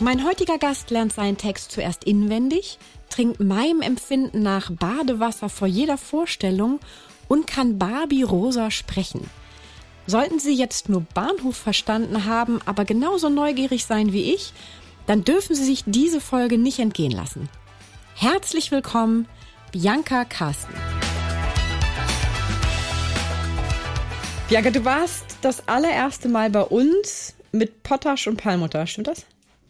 Mein heutiger Gast lernt seinen Text zuerst inwendig, trinkt meinem Empfinden nach Badewasser vor jeder Vorstellung und kann Barbie rosa sprechen. Sollten Sie jetzt nur Bahnhof verstanden haben, aber genauso neugierig sein wie ich, dann dürfen Sie sich diese Folge nicht entgehen lassen. Herzlich willkommen, Bianca Carsten. Bianca, du warst das allererste Mal bei uns mit Potasch und Perlmutter, stimmt das?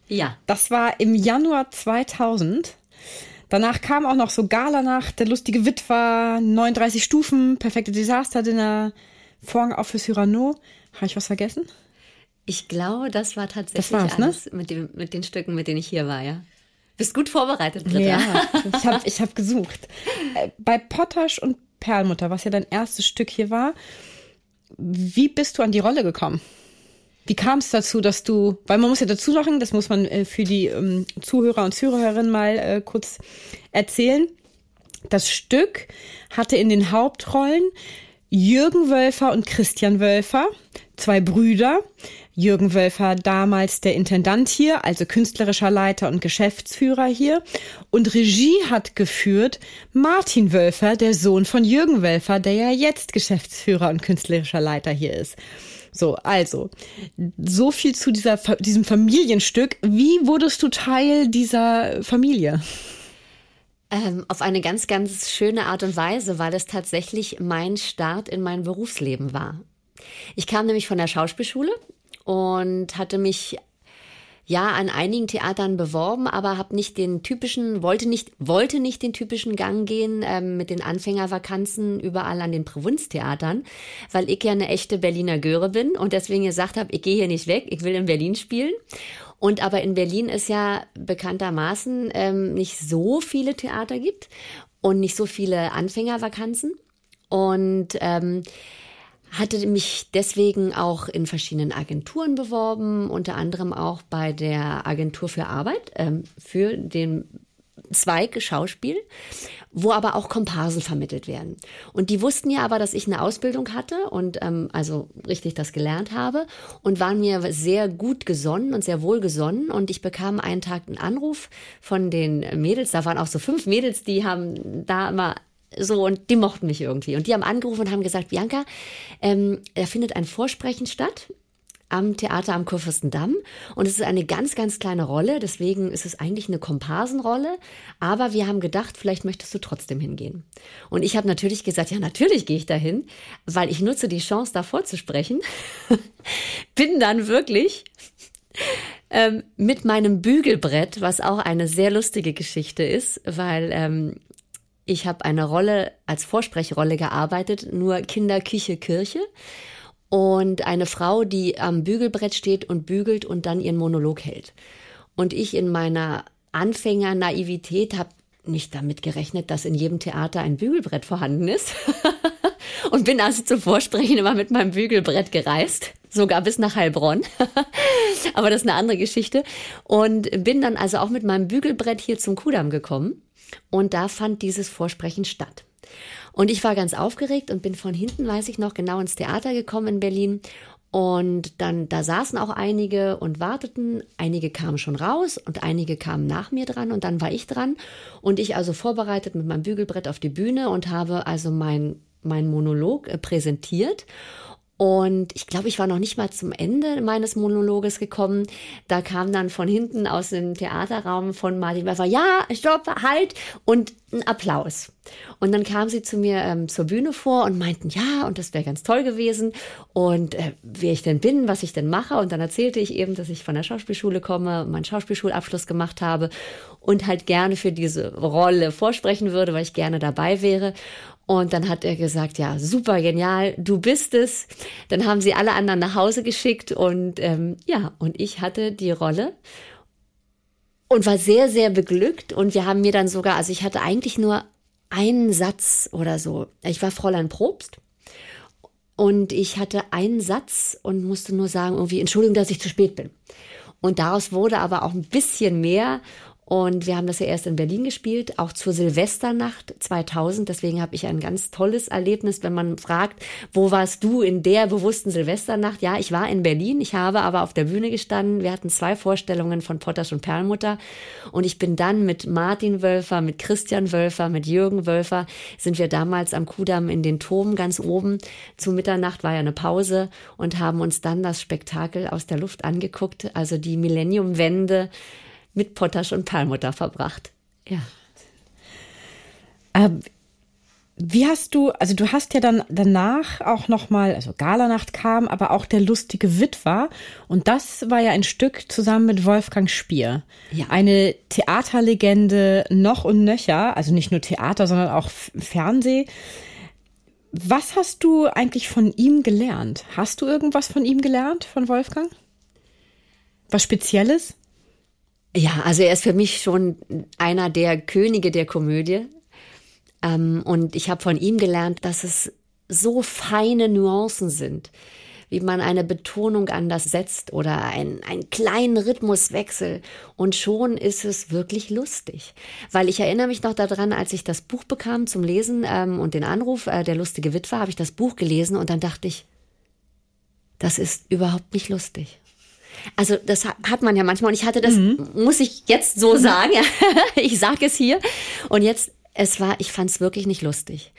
Ja. Das war im Januar 2000. Danach kam auch noch so Galanacht, der lustige Witwer, 39 Stufen, perfekte Desaster-Dinner, Vorhang auf für Cyrano. Habe ich was vergessen? Ich glaube, das war tatsächlich das ne? alles ne? mit, dem, mit den Stücken, mit denen ich hier war, ja. Bist gut vorbereitet, Britta. Ja, ich habe ich hab gesucht. Äh, bei Pottasch und Perlmutter, was ja dein erstes Stück hier war, wie bist du an die Rolle gekommen? Wie kam es dazu, dass du, weil man muss ja dazu sagen, das muss man äh, für die ähm, Zuhörer und Zuhörerinnen mal äh, kurz erzählen. Das Stück hatte in den Hauptrollen Jürgen Wölfer und Christian Wölfer, zwei Brüder. Jürgen Wölfer damals der Intendant hier, also künstlerischer Leiter und Geschäftsführer hier. Und Regie hat geführt Martin Wölfer, der Sohn von Jürgen Wölfer, der ja jetzt Geschäftsführer und künstlerischer Leiter hier ist. So, also, so viel zu dieser, diesem Familienstück. Wie wurdest du Teil dieser Familie? Ähm, auf eine ganz, ganz schöne Art und Weise, weil es tatsächlich mein Start in mein Berufsleben war. Ich kam nämlich von der Schauspielschule und hatte mich ja an einigen Theatern beworben, aber habe nicht den typischen, wollte nicht, wollte nicht den typischen Gang gehen ähm, mit den Anfängervakanzen überall an den Provinztheatern, weil ich ja eine echte Berliner Göre bin und deswegen gesagt habe, ich gehe hier nicht weg, ich will in Berlin spielen. Und aber in Berlin ist ja bekanntermaßen ähm, nicht so viele Theater gibt und nicht so viele Anfängervakanzen. Und ähm, hatte mich deswegen auch in verschiedenen Agenturen beworben, unter anderem auch bei der Agentur für Arbeit ähm, für den Zweig Schauspiel, wo aber auch Komparsen vermittelt werden. Und die wussten ja aber, dass ich eine Ausbildung hatte und ähm, also richtig das gelernt habe und waren mir sehr gut gesonnen und sehr wohl gesonnen. Und ich bekam einen Tag einen Anruf von den Mädels, da waren auch so fünf Mädels, die haben da immer so, und die mochten mich irgendwie. Und die haben angerufen und haben gesagt, Bianca, ähm, da findet ein Vorsprechen statt am Theater am Kurfürstendamm. Und es ist eine ganz, ganz kleine Rolle. Deswegen ist es eigentlich eine Komparsenrolle. Aber wir haben gedacht, vielleicht möchtest du trotzdem hingehen. Und ich habe natürlich gesagt, ja, natürlich gehe ich dahin, weil ich nutze die Chance, da vorzusprechen. Bin dann wirklich ähm, mit meinem Bügelbrett, was auch eine sehr lustige Geschichte ist, weil ähm, ich habe eine Rolle als Vorsprechrrolle gearbeitet, nur Kinder, Küche, Kirche. Und eine Frau, die am Bügelbrett steht und bügelt und dann ihren Monolog hält. Und ich in meiner Anfänger-Naivität habe nicht damit gerechnet, dass in jedem Theater ein Bügelbrett vorhanden ist. und bin also zum Vorsprechen immer mit meinem Bügelbrett gereist, sogar bis nach Heilbronn. Aber das ist eine andere Geschichte. Und bin dann also auch mit meinem Bügelbrett hier zum Kudamm gekommen und da fand dieses Vorsprechen statt. Und ich war ganz aufgeregt und bin von hinten, weiß ich noch, genau ins Theater gekommen in Berlin. Und dann, da saßen auch einige und warteten. Einige kamen schon raus und einige kamen nach mir dran und dann war ich dran. Und ich also vorbereitet mit meinem Bügelbrett auf die Bühne und habe also mein, mein Monolog äh, präsentiert. Und ich glaube, ich war noch nicht mal zum Ende meines Monologes gekommen. Da kam dann von hinten aus dem Theaterraum von Martin Werfer, ja, stopp, halt und ein Applaus. Und dann kam sie zu mir ähm, zur Bühne vor und meinten, ja, und das wäre ganz toll gewesen und äh, wer ich denn bin, was ich denn mache. Und dann erzählte ich eben, dass ich von der Schauspielschule komme, meinen Schauspielschulabschluss gemacht habe und halt gerne für diese Rolle vorsprechen würde, weil ich gerne dabei wäre. Und dann hat er gesagt, ja, super genial, du bist es. Dann haben sie alle anderen nach Hause geschickt und ähm, ja, und ich hatte die Rolle. und war sehr, sehr beglückt. Und wir haben mir dann sogar, also ich hatte eigentlich nur einen Satz oder so. Ich war Fräulein Probst. Und ich hatte einen Satz und musste nur sagen, irgendwie, Entschuldigung, dass ich zu spät bin. Und daraus wurde aber auch ein bisschen mehr. Und wir haben das ja erst in Berlin gespielt, auch zur Silvesternacht 2000. Deswegen habe ich ein ganz tolles Erlebnis, wenn man fragt, wo warst du in der bewussten Silvesternacht? Ja, ich war in Berlin. Ich habe aber auf der Bühne gestanden. Wir hatten zwei Vorstellungen von Pottasch und Perlmutter. Und ich bin dann mit Martin Wölfer, mit Christian Wölfer, mit Jürgen Wölfer, sind wir damals am Kudamm in den Turm ganz oben. Zu Mitternacht war ja eine Pause und haben uns dann das Spektakel aus der Luft angeguckt. Also die Millenniumwende mit Pottasch und Perlmutter verbracht. Ja. Ähm, wie hast du, also du hast ja dann danach auch nochmal, also Galanacht kam, aber auch der lustige Witwer. Und das war ja ein Stück zusammen mit Wolfgang Spier. Ja. Eine Theaterlegende noch und nöcher, also nicht nur Theater, sondern auch Fernseh. Was hast du eigentlich von ihm gelernt? Hast du irgendwas von ihm gelernt, von Wolfgang? Was Spezielles? Ja, also er ist für mich schon einer der Könige der Komödie. Ähm, und ich habe von ihm gelernt, dass es so feine Nuancen sind, wie man eine Betonung anders setzt oder ein, einen kleinen Rhythmuswechsel. Und schon ist es wirklich lustig. Weil ich erinnere mich noch daran, als ich das Buch bekam zum Lesen ähm, und den Anruf, äh, der lustige Witwer, habe ich das Buch gelesen und dann dachte ich, das ist überhaupt nicht lustig. Also das hat man ja manchmal und ich hatte das, mhm. muss ich jetzt so sagen, ich sage es hier und jetzt es war, ich fand es wirklich nicht lustig.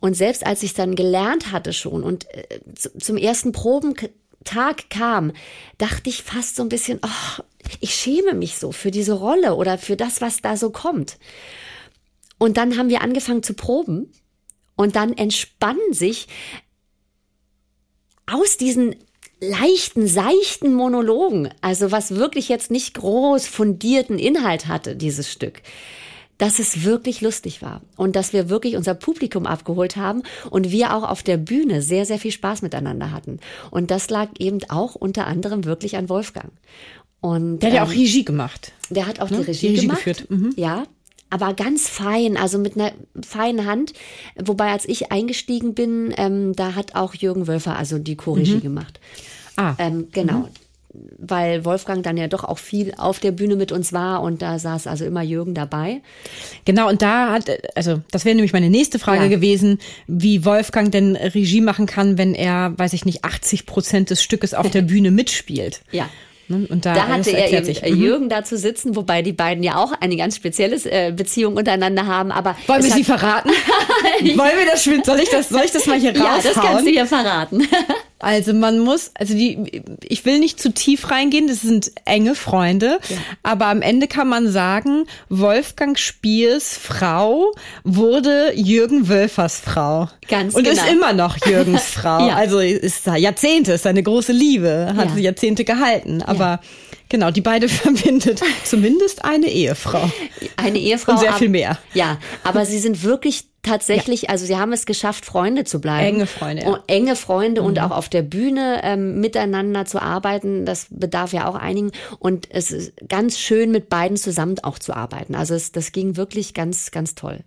Und selbst als ich dann gelernt hatte schon und äh, zum ersten Probentag kam, dachte ich fast so ein bisschen, oh, ich schäme mich so für diese Rolle oder für das, was da so kommt. Und dann haben wir angefangen zu proben und dann entspannen sich aus diesen leichten, seichten Monologen, also was wirklich jetzt nicht groß fundierten Inhalt hatte, dieses Stück, dass es wirklich lustig war und dass wir wirklich unser Publikum abgeholt haben und wir auch auf der Bühne sehr, sehr viel Spaß miteinander hatten. Und das lag eben auch unter anderem wirklich an Wolfgang. Und, der hat ja ähm, auch Regie gemacht. Der hat auch ne? die Regie, die Regie gemacht. geführt. Mhm. Ja, aber ganz fein, also mit einer feinen Hand. Wobei, als ich eingestiegen bin, ähm, da hat auch Jürgen Wölfer also die Co-Regie mhm. gemacht. Ah. Ähm, genau. Mhm. Weil Wolfgang dann ja doch auch viel auf der Bühne mit uns war und da saß also immer Jürgen dabei. Genau, und da hat, also das wäre nämlich meine nächste Frage ja. gewesen, wie Wolfgang denn Regie machen kann, wenn er, weiß ich nicht, 80 Prozent des Stückes auf der Bühne mitspielt. Ja. Ne? Und da, da hatte er eben sich. Mhm. Jürgen dazu sitzen, wobei die beiden ja auch eine ganz spezielle äh, Beziehung untereinander haben. Aber wollen wir sie verraten? wollen wir das? Soll ich das? Soll ich das mal hier raushauen? Ja, das kannst du hier verraten. Also man muss, also die, ich will nicht zu tief reingehen, das sind enge Freunde, ja. aber am Ende kann man sagen, Wolfgang Spiers Frau wurde Jürgen Wölfers Frau. Ganz Und genau. ist immer noch Jürgens Frau. ja. Also ist da Jahrzehnte, ist eine große Liebe, hat ja. Jahrzehnte gehalten, aber. Genau, die beide verbindet zumindest eine Ehefrau. Eine Ehefrau. Und sehr viel mehr. Ja, aber sie sind wirklich tatsächlich, ja. also sie haben es geschafft, Freunde zu bleiben. Enge Freunde. Ja. Enge Freunde mhm. und auch auf der Bühne ähm, miteinander zu arbeiten, das bedarf ja auch einigen. Und es ist ganz schön, mit beiden zusammen auch zu arbeiten. Also es, das ging wirklich ganz, ganz toll.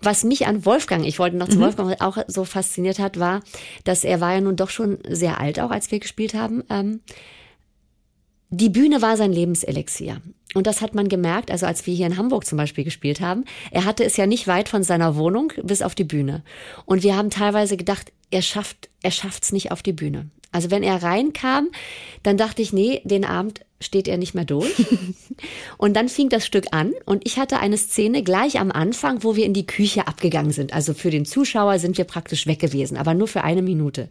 Was mich an Wolfgang, ich wollte noch zu mhm. Wolfgang auch so fasziniert hat, war, dass er war ja nun doch schon sehr alt auch, als wir gespielt haben. Ähm, die Bühne war sein Lebenselixier. Und das hat man gemerkt, also als wir hier in Hamburg zum Beispiel gespielt haben. Er hatte es ja nicht weit von seiner Wohnung bis auf die Bühne. Und wir haben teilweise gedacht, er schafft, er schafft's nicht auf die Bühne. Also wenn er reinkam, dann dachte ich, nee, den Abend steht er nicht mehr durch. und dann fing das Stück an und ich hatte eine Szene gleich am Anfang, wo wir in die Küche abgegangen sind. Also für den Zuschauer sind wir praktisch weg gewesen, aber nur für eine Minute.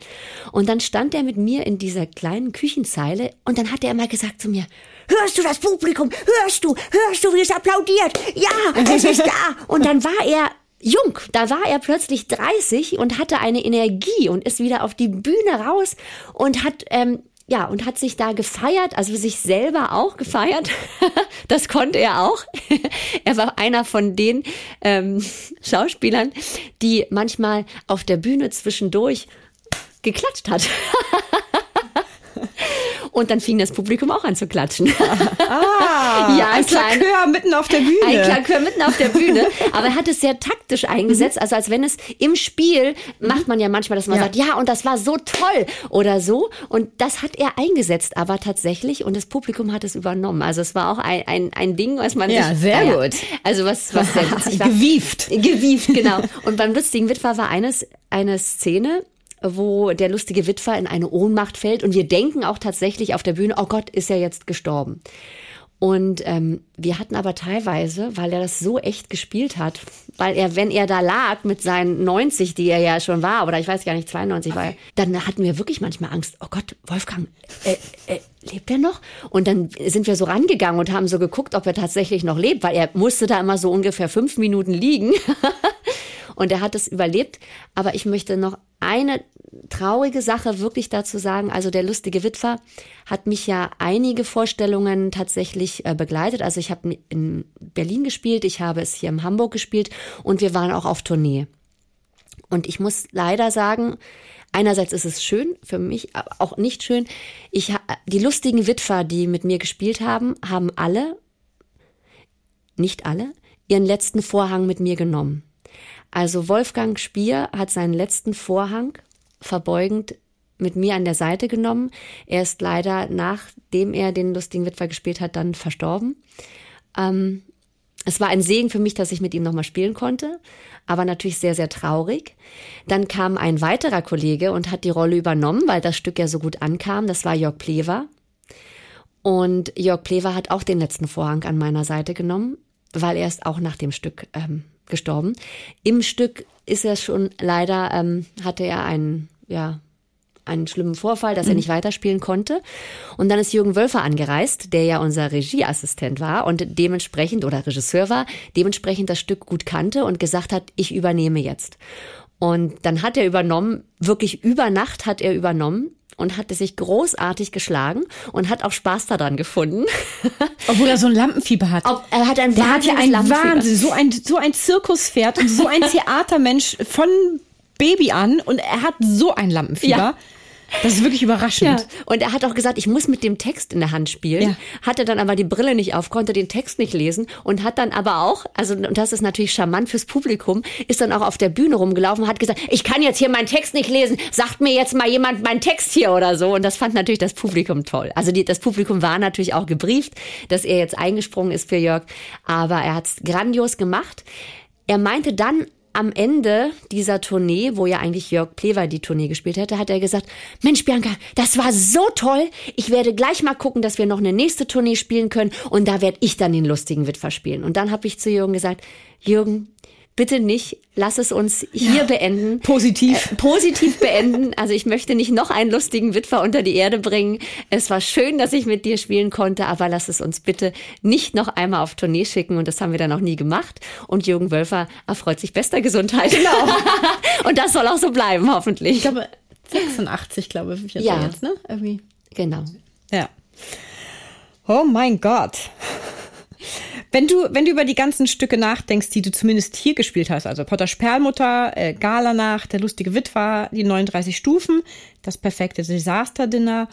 Und dann stand er mit mir in dieser kleinen Küchenzeile und dann hat er immer gesagt zu mir, hörst du das Publikum? Hörst du? Hörst du, wie es applaudiert? Ja, es ist da. Und dann war er jung. Da war er plötzlich 30 und hatte eine Energie und ist wieder auf die Bühne raus und hat ähm, ja, und hat sich da gefeiert, also sich selber auch gefeiert. das konnte er auch. er war einer von den ähm, Schauspielern, die manchmal auf der Bühne zwischendurch geklatscht hat. Und dann fing das Publikum auch an zu klatschen. Ah, ja, ein Klakör mitten auf der Bühne. Ein Klakör mitten auf der Bühne. Aber er hat es sehr taktisch eingesetzt. Mhm. Also als wenn es im Spiel macht man ja manchmal, dass man ja. sagt, ja, und das war so toll oder so. Und das hat er eingesetzt, aber tatsächlich. Und das Publikum hat es übernommen. Also es war auch ein, ein, ein Ding, was man ja, sich, sehr ja, gut. Also was, was sehr witzig war. Gewieft. Gewieft, genau. Und beim lustigen Witwer war eines, eine Szene, wo der lustige Witwer in eine Ohnmacht fällt und wir denken auch tatsächlich auf der Bühne, oh Gott, ist er jetzt gestorben. Und ähm, wir hatten aber teilweise, weil er das so echt gespielt hat, weil er, wenn er da lag mit seinen 90, die er ja schon war, oder ich weiß gar nicht, 92 okay. war er, dann hatten wir wirklich manchmal Angst, oh Gott, Wolfgang, äh, äh, lebt er noch? Und dann sind wir so rangegangen und haben so geguckt, ob er tatsächlich noch lebt, weil er musste da immer so ungefähr fünf Minuten liegen. und er hat es überlebt. Aber ich möchte noch eine traurige Sache wirklich dazu sagen. Also der lustige Witwer hat mich ja einige Vorstellungen tatsächlich äh, begleitet. Also ich habe in Berlin gespielt, ich habe es hier in Hamburg gespielt und wir waren auch auf Tournee. Und ich muss leider sagen, einerseits ist es schön für mich, aber auch nicht schön. Ich die lustigen Witwer, die mit mir gespielt haben, haben alle, nicht alle, ihren letzten Vorhang mit mir genommen. Also Wolfgang Spier hat seinen letzten Vorhang verbeugend mit mir an der Seite genommen. Er ist leider, nachdem er den lustigen Witwer gespielt hat, dann verstorben. Ähm, es war ein Segen für mich, dass ich mit ihm nochmal spielen konnte, aber natürlich sehr, sehr traurig. Dann kam ein weiterer Kollege und hat die Rolle übernommen, weil das Stück ja so gut ankam. Das war Jörg Plever. Und Jörg Plever hat auch den letzten Vorhang an meiner Seite genommen, weil er ist auch nach dem Stück ähm, gestorben. Im Stück ist er schon leider, ähm, hatte er einen ja, einen schlimmen Vorfall, dass er mhm. nicht weiterspielen konnte. Und dann ist Jürgen Wölfer angereist, der ja unser Regieassistent war und dementsprechend oder Regisseur war, dementsprechend das Stück gut kannte und gesagt hat, ich übernehme jetzt. Und dann hat er übernommen, wirklich über Nacht hat er übernommen und hat sich großartig geschlagen und hat auch Spaß daran gefunden. Obwohl er so ein Lampenfieber hat. Ob, er hat ein Der hat ja ein Wahnsinn, so ein, so ein Zirkuspferd und so ein Theatermensch von Baby an und er hat so ein Lampenfieber. Ja. Das ist wirklich überraschend. Ja. Und er hat auch gesagt, ich muss mit dem Text in der Hand spielen. Ja. Hatte dann aber die Brille nicht auf, konnte den Text nicht lesen und hat dann aber auch, also und das ist natürlich charmant fürs Publikum, ist dann auch auf der Bühne rumgelaufen, hat gesagt, ich kann jetzt hier meinen Text nicht lesen, sagt mir jetzt mal jemand meinen Text hier oder so. Und das fand natürlich das Publikum toll. Also die, das Publikum war natürlich auch gebrieft, dass er jetzt eingesprungen ist für Jörg, aber er hat es grandios gemacht. Er meinte dann am Ende dieser Tournee, wo ja eigentlich Jörg Plewer die Tournee gespielt hätte, hat er gesagt, Mensch Bianca, das war so toll. Ich werde gleich mal gucken, dass wir noch eine nächste Tournee spielen können und da werde ich dann den lustigen Witwer spielen. Und dann habe ich zu Jürgen gesagt, Jürgen, bitte nicht, lass es uns hier ja, beenden. Positiv. Äh, positiv beenden. Also ich möchte nicht noch einen lustigen Witwer unter die Erde bringen. Es war schön, dass ich mit dir spielen konnte, aber lass es uns bitte nicht noch einmal auf Tournee schicken. Und das haben wir dann auch nie gemacht. Und Jürgen Wölfer erfreut sich bester Gesundheit. Genau. Und das soll auch so bleiben, hoffentlich. Ich glaube, 86, glaube ich, ja. jetzt, ne? Irgendwie. Genau. Ja. Oh mein Gott. Wenn du, wenn du über die ganzen Stücke nachdenkst, die du zumindest hier gespielt hast, also Potters Perlmutter, äh, Galanacht, Der lustige Witwer, die 39 Stufen, das perfekte Desasterdinner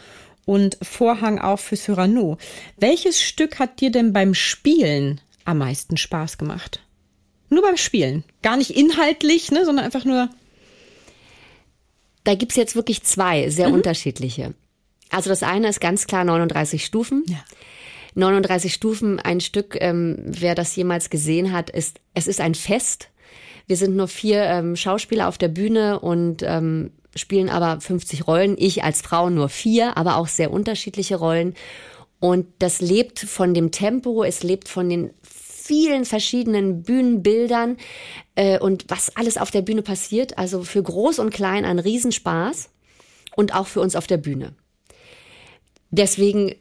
und Vorhang auf für Cyrano. Welches Stück hat dir denn beim Spielen am meisten Spaß gemacht? Nur beim Spielen. Gar nicht inhaltlich, ne, sondern einfach nur. Da gibt's jetzt wirklich zwei sehr mhm. unterschiedliche. Also das eine ist ganz klar 39 Stufen. Ja. 39 Stufen, ein Stück, ähm, wer das jemals gesehen hat, ist, es ist ein Fest. Wir sind nur vier ähm, Schauspieler auf der Bühne und ähm, spielen aber 50 Rollen. Ich als Frau nur vier, aber auch sehr unterschiedliche Rollen. Und das lebt von dem Tempo, es lebt von den vielen verschiedenen Bühnenbildern äh, und was alles auf der Bühne passiert. Also für groß und klein ein Riesenspaß und auch für uns auf der Bühne. Deswegen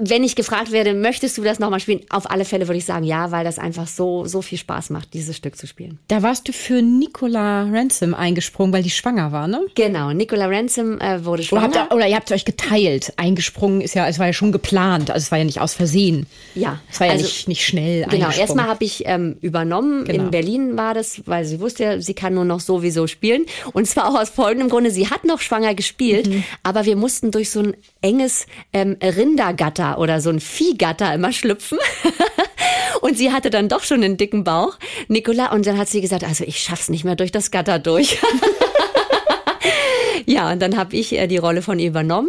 wenn ich gefragt werde, möchtest du das nochmal spielen? Auf alle Fälle würde ich sagen, ja, weil das einfach so, so viel Spaß macht, dieses Stück zu spielen. Da warst du für Nicola Ransom eingesprungen, weil die schwanger war, ne? Genau, Nicola Ransom äh, wurde schwanger. Oder, habt ihr, oder ihr habt euch geteilt. Eingesprungen ist ja, es war ja schon geplant, also es war ja nicht aus Versehen. Ja. Es war ja also, nicht, nicht schnell Genau, erstmal habe ich ähm, übernommen. Genau. In Berlin war das, weil sie wusste ja, sie kann nur noch sowieso spielen. Und zwar auch aus folgendem Grunde, sie hat noch schwanger gespielt, Mhm. aber wir mussten durch so ein enges ähm, Rindergatter oder so ein Viehgatter immer schlüpfen. Und sie hatte dann doch schon einen dicken Bauch, Nicola. Und dann hat sie gesagt, also ich schaff's nicht mehr durch das Gatter durch. ja, und dann habe ich äh, die Rolle von ihr übernommen.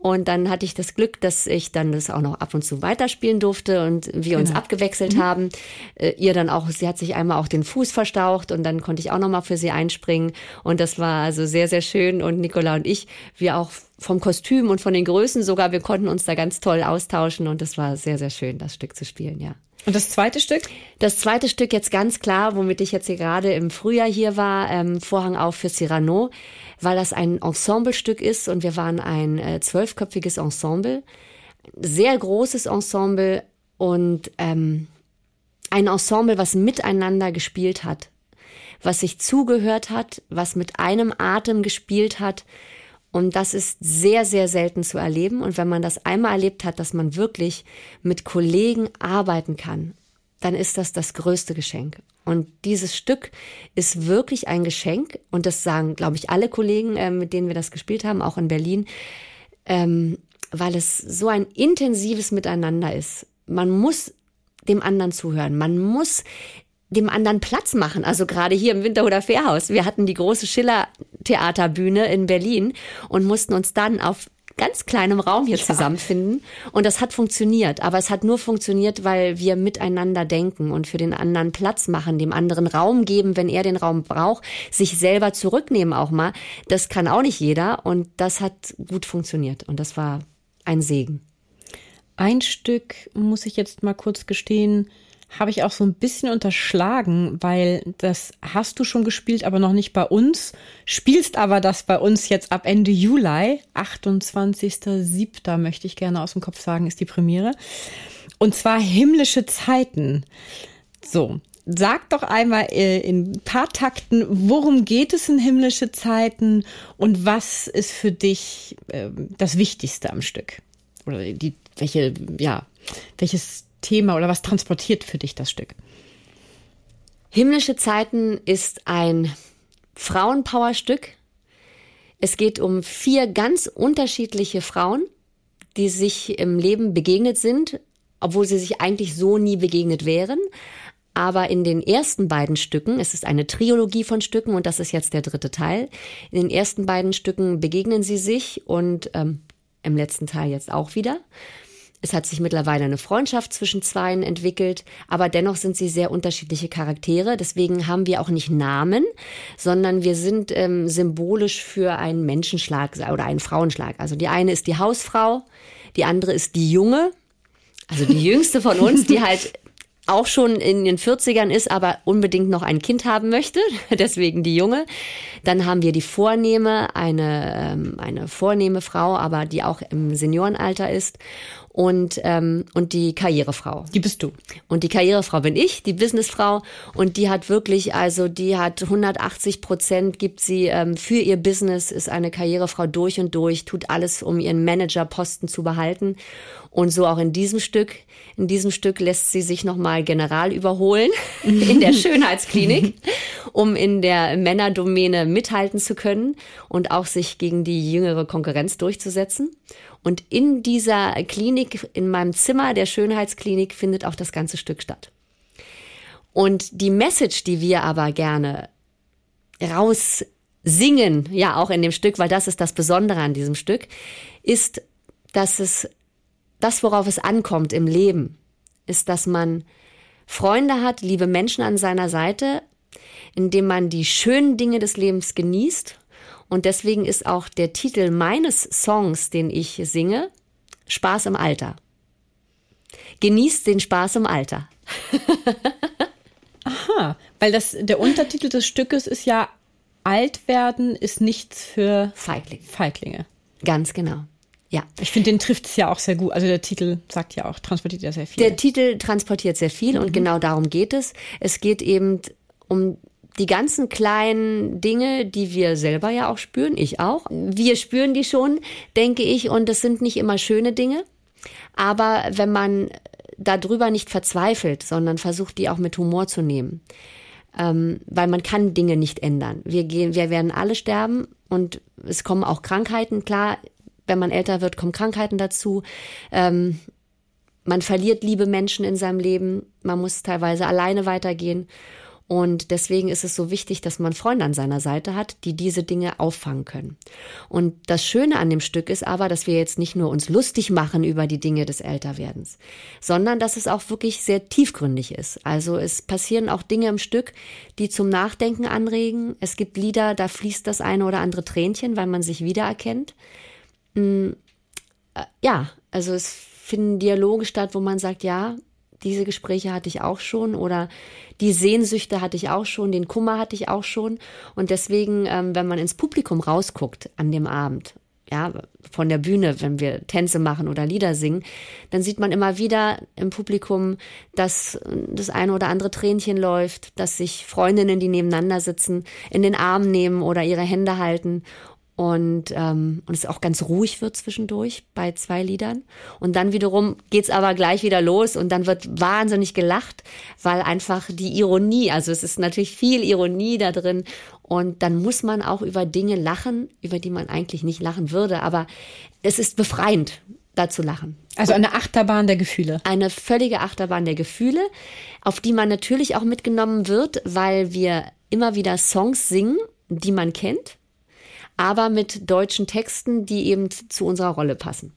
Und dann hatte ich das Glück, dass ich dann das auch noch ab und zu weiterspielen durfte und wir uns abgewechselt haben. Äh, ihr dann auch, sie hat sich einmal auch den Fuß verstaucht und dann konnte ich auch noch mal für sie einspringen. Und das war also sehr, sehr schön. Und Nicola und ich, wir auch vom Kostüm und von den Größen sogar, wir konnten uns da ganz toll austauschen und das war sehr, sehr schön, das Stück zu spielen, ja. Und das zweite Stück? Das zweite Stück jetzt ganz klar, womit ich jetzt hier gerade im Frühjahr hier war, ähm, Vorhang auf für Cyrano, weil das ein Ensemblestück ist und wir waren ein äh, zwölfköpfiges Ensemble, sehr großes Ensemble und ähm, ein Ensemble, was miteinander gespielt hat, was sich zugehört hat, was mit einem Atem gespielt hat. Und das ist sehr, sehr selten zu erleben. Und wenn man das einmal erlebt hat, dass man wirklich mit Kollegen arbeiten kann, dann ist das das größte Geschenk. Und dieses Stück ist wirklich ein Geschenk. Und das sagen, glaube ich, alle Kollegen, äh, mit denen wir das gespielt haben, auch in Berlin, ähm, weil es so ein intensives Miteinander ist. Man muss dem anderen zuhören. Man muss dem anderen Platz machen. Also gerade hier im Winterhuder Fährhaus. Wir hatten die große Schiller-Theaterbühne in Berlin und mussten uns dann auf ganz kleinem Raum hier zusammenfinden. Und das hat funktioniert. Aber es hat nur funktioniert, weil wir miteinander denken und für den anderen Platz machen, dem anderen Raum geben, wenn er den Raum braucht, sich selber zurücknehmen auch mal. Das kann auch nicht jeder. Und das hat gut funktioniert. Und das war ein Segen. Ein Stück, muss ich jetzt mal kurz gestehen, habe ich auch so ein bisschen unterschlagen, weil das hast du schon gespielt, aber noch nicht bei uns. Spielst aber das bei uns jetzt ab Ende Juli, 28.07. möchte ich gerne aus dem Kopf sagen, ist die Premiere. Und zwar himmlische Zeiten. So, sag doch einmal äh, in ein paar Takten, worum geht es in himmlische Zeiten und was ist für dich äh, das Wichtigste am Stück? Oder die, welche, ja, welches Thema oder was transportiert für dich das Stück? Himmlische Zeiten ist ein Frauenpowerstück. Es geht um vier ganz unterschiedliche Frauen, die sich im Leben begegnet sind, obwohl sie sich eigentlich so nie begegnet wären. Aber in den ersten beiden Stücken, es ist eine Trilogie von Stücken und das ist jetzt der dritte Teil, in den ersten beiden Stücken begegnen sie sich und ähm, im letzten Teil jetzt auch wieder. Es hat sich mittlerweile eine Freundschaft zwischen zweien entwickelt, aber dennoch sind sie sehr unterschiedliche Charaktere. Deswegen haben wir auch nicht Namen, sondern wir sind ähm, symbolisch für einen Menschenschlag oder einen Frauenschlag. Also die eine ist die Hausfrau, die andere ist die Junge, also die jüngste von uns, die halt auch schon in den 40ern ist, aber unbedingt noch ein Kind haben möchte, deswegen die Junge. Dann haben wir die Vornehme, eine, ähm, eine vornehme Frau, aber die auch im Seniorenalter ist und, ähm, und die Karrierefrau. Die bist du. Und die Karrierefrau bin ich, die Businessfrau. Und die hat wirklich, also die hat 180 Prozent, gibt sie ähm, für ihr Business, ist eine Karrierefrau durch und durch, tut alles, um ihren Managerposten zu behalten. Und so auch in diesem Stück. In diesem Stück lässt sie sich nochmal general überholen in der Schönheitsklinik, um in der Männerdomäne mithalten zu können und auch sich gegen die jüngere Konkurrenz durchzusetzen. Und in dieser Klinik, in meinem Zimmer der Schönheitsklinik, findet auch das ganze Stück statt. Und die Message, die wir aber gerne raus singen, ja auch in dem Stück, weil das ist das Besondere an diesem Stück, ist, dass es das, worauf es ankommt im Leben, ist, dass man Freunde hat, liebe Menschen an seiner Seite, indem man die schönen Dinge des Lebens genießt. Und deswegen ist auch der Titel meines Songs, den ich singe, Spaß im Alter. Genießt den Spaß im Alter. Aha, weil das, der Untertitel des Stückes ist ja Alt werden ist nichts für Feigling. Feiglinge. Ganz genau. Ja. Ich finde, den trifft es ja auch sehr gut. Also der Titel sagt ja auch, transportiert ja sehr viel. Der Titel transportiert sehr viel mhm. und genau darum geht es. Es geht eben um die ganzen kleinen Dinge, die wir selber ja auch spüren, ich auch. Wir spüren die schon, denke ich, und es sind nicht immer schöne Dinge. Aber wenn man darüber nicht verzweifelt, sondern versucht, die auch mit Humor zu nehmen, ähm, weil man kann Dinge nicht ändern. Wir gehen, wir werden alle sterben und es kommen auch Krankheiten. Klar, wenn man älter wird, kommen Krankheiten dazu. Ähm, man verliert liebe Menschen in seinem Leben. Man muss teilweise alleine weitergehen. Und deswegen ist es so wichtig, dass man Freunde an seiner Seite hat, die diese Dinge auffangen können. Und das Schöne an dem Stück ist aber, dass wir jetzt nicht nur uns lustig machen über die Dinge des Älterwerdens, sondern dass es auch wirklich sehr tiefgründig ist. Also es passieren auch Dinge im Stück, die zum Nachdenken anregen. Es gibt Lieder, da fließt das eine oder andere Tränchen, weil man sich wiedererkennt. Mm, äh, ja, also es finden Dialoge statt, wo man sagt, ja, diese Gespräche hatte ich auch schon oder die Sehnsüchte hatte ich auch schon, den Kummer hatte ich auch schon. Und deswegen, ähm, wenn man ins Publikum rausguckt an dem Abend, ja, von der Bühne, wenn wir Tänze machen oder Lieder singen, dann sieht man immer wieder im Publikum, dass das eine oder andere Tränchen läuft, dass sich Freundinnen, die nebeneinander sitzen, in den Arm nehmen oder ihre Hände halten und, ähm, und es auch ganz ruhig wird zwischendurch bei zwei Liedern. Und dann wiederum geht's aber gleich wieder los und dann wird wahnsinnig gelacht, weil einfach die Ironie, also es ist natürlich viel Ironie da drin und dann muss man auch über Dinge lachen, über die man eigentlich nicht lachen würde, aber es ist befreiend, da zu lachen. Also eine Achterbahn der Gefühle. Eine völlige Achterbahn der Gefühle, auf die man natürlich auch mitgenommen wird, weil wir immer wieder Songs singen, die man kennt aber mit deutschen Texten, die eben zu unserer Rolle passen.